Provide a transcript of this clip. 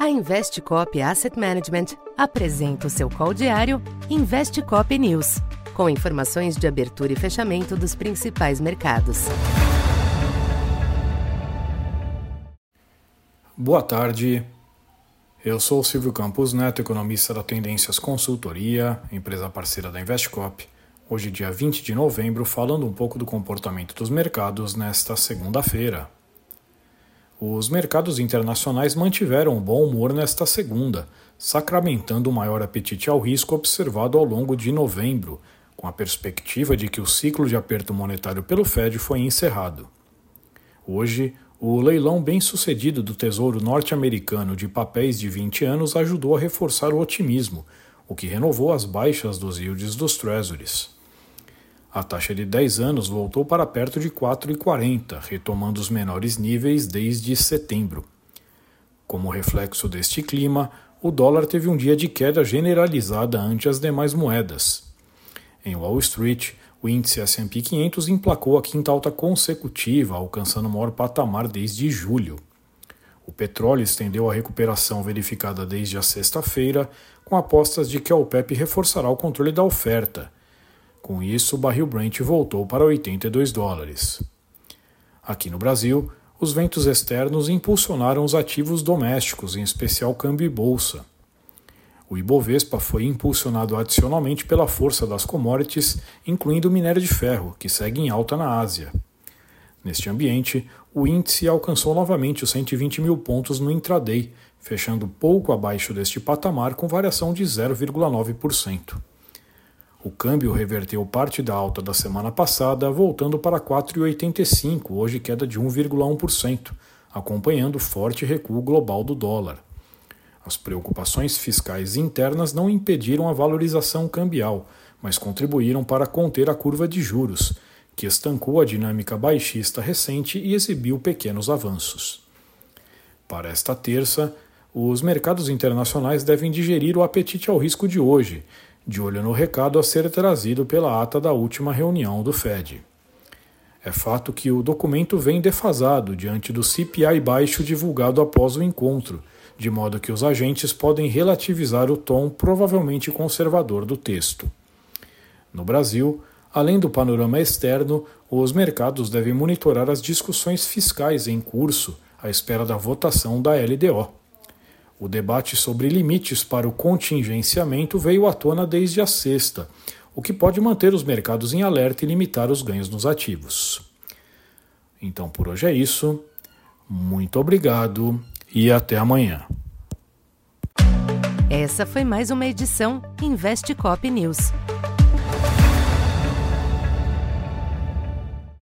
A Investcop Asset Management apresenta o seu call diário Investcop News, com informações de abertura e fechamento dos principais mercados. Boa tarde. Eu sou Silvio Campos Neto, economista da Tendências Consultoria, empresa parceira da Investcop. Hoje, dia 20 de novembro, falando um pouco do comportamento dos mercados nesta segunda-feira. Os mercados internacionais mantiveram bom humor nesta segunda, sacramentando o maior apetite ao risco observado ao longo de novembro, com a perspectiva de que o ciclo de aperto monetário pelo Fed foi encerrado. Hoje, o leilão bem-sucedido do Tesouro norte-americano de papéis de 20 anos ajudou a reforçar o otimismo, o que renovou as baixas dos yields dos Treasuries. A taxa de 10 anos voltou para perto de 4,40, retomando os menores níveis desde setembro. Como reflexo deste clima, o dólar teve um dia de queda generalizada ante as demais moedas. Em Wall Street, o índice S&P 500 emplacou a quinta alta consecutiva, alcançando o maior patamar desde julho. O petróleo estendeu a recuperação verificada desde a sexta-feira, com apostas de que a OPEP reforçará o controle da oferta com isso, o barril Brent voltou para 82 dólares. Aqui no Brasil, os ventos externos impulsionaram os ativos domésticos, em especial câmbio e bolsa. O Ibovespa foi impulsionado adicionalmente pela força das commodities, incluindo o minério de ferro, que segue em alta na Ásia. Neste ambiente, o índice alcançou novamente os 120 mil pontos no intraday, fechando pouco abaixo deste patamar com variação de 0,9%. O câmbio reverteu parte da alta da semana passada, voltando para 4,85, hoje queda de 1,1%, acompanhando forte recuo global do dólar. As preocupações fiscais internas não impediram a valorização cambial, mas contribuíram para conter a curva de juros, que estancou a dinâmica baixista recente e exibiu pequenos avanços. Para esta terça, os mercados internacionais devem digerir o apetite ao risco de hoje, de olho no recado a ser trazido pela ata da última reunião do Fed. É fato que o documento vem defasado diante do CPI baixo divulgado após o encontro, de modo que os agentes podem relativizar o tom provavelmente conservador do texto. No Brasil, além do panorama externo, os mercados devem monitorar as discussões fiscais em curso à espera da votação da LDO. O debate sobre limites para o contingenciamento veio à tona desde a sexta, o que pode manter os mercados em alerta e limitar os ganhos nos ativos. Então por hoje é isso. Muito obrigado e até amanhã. Essa foi mais uma edição Investe Cop News.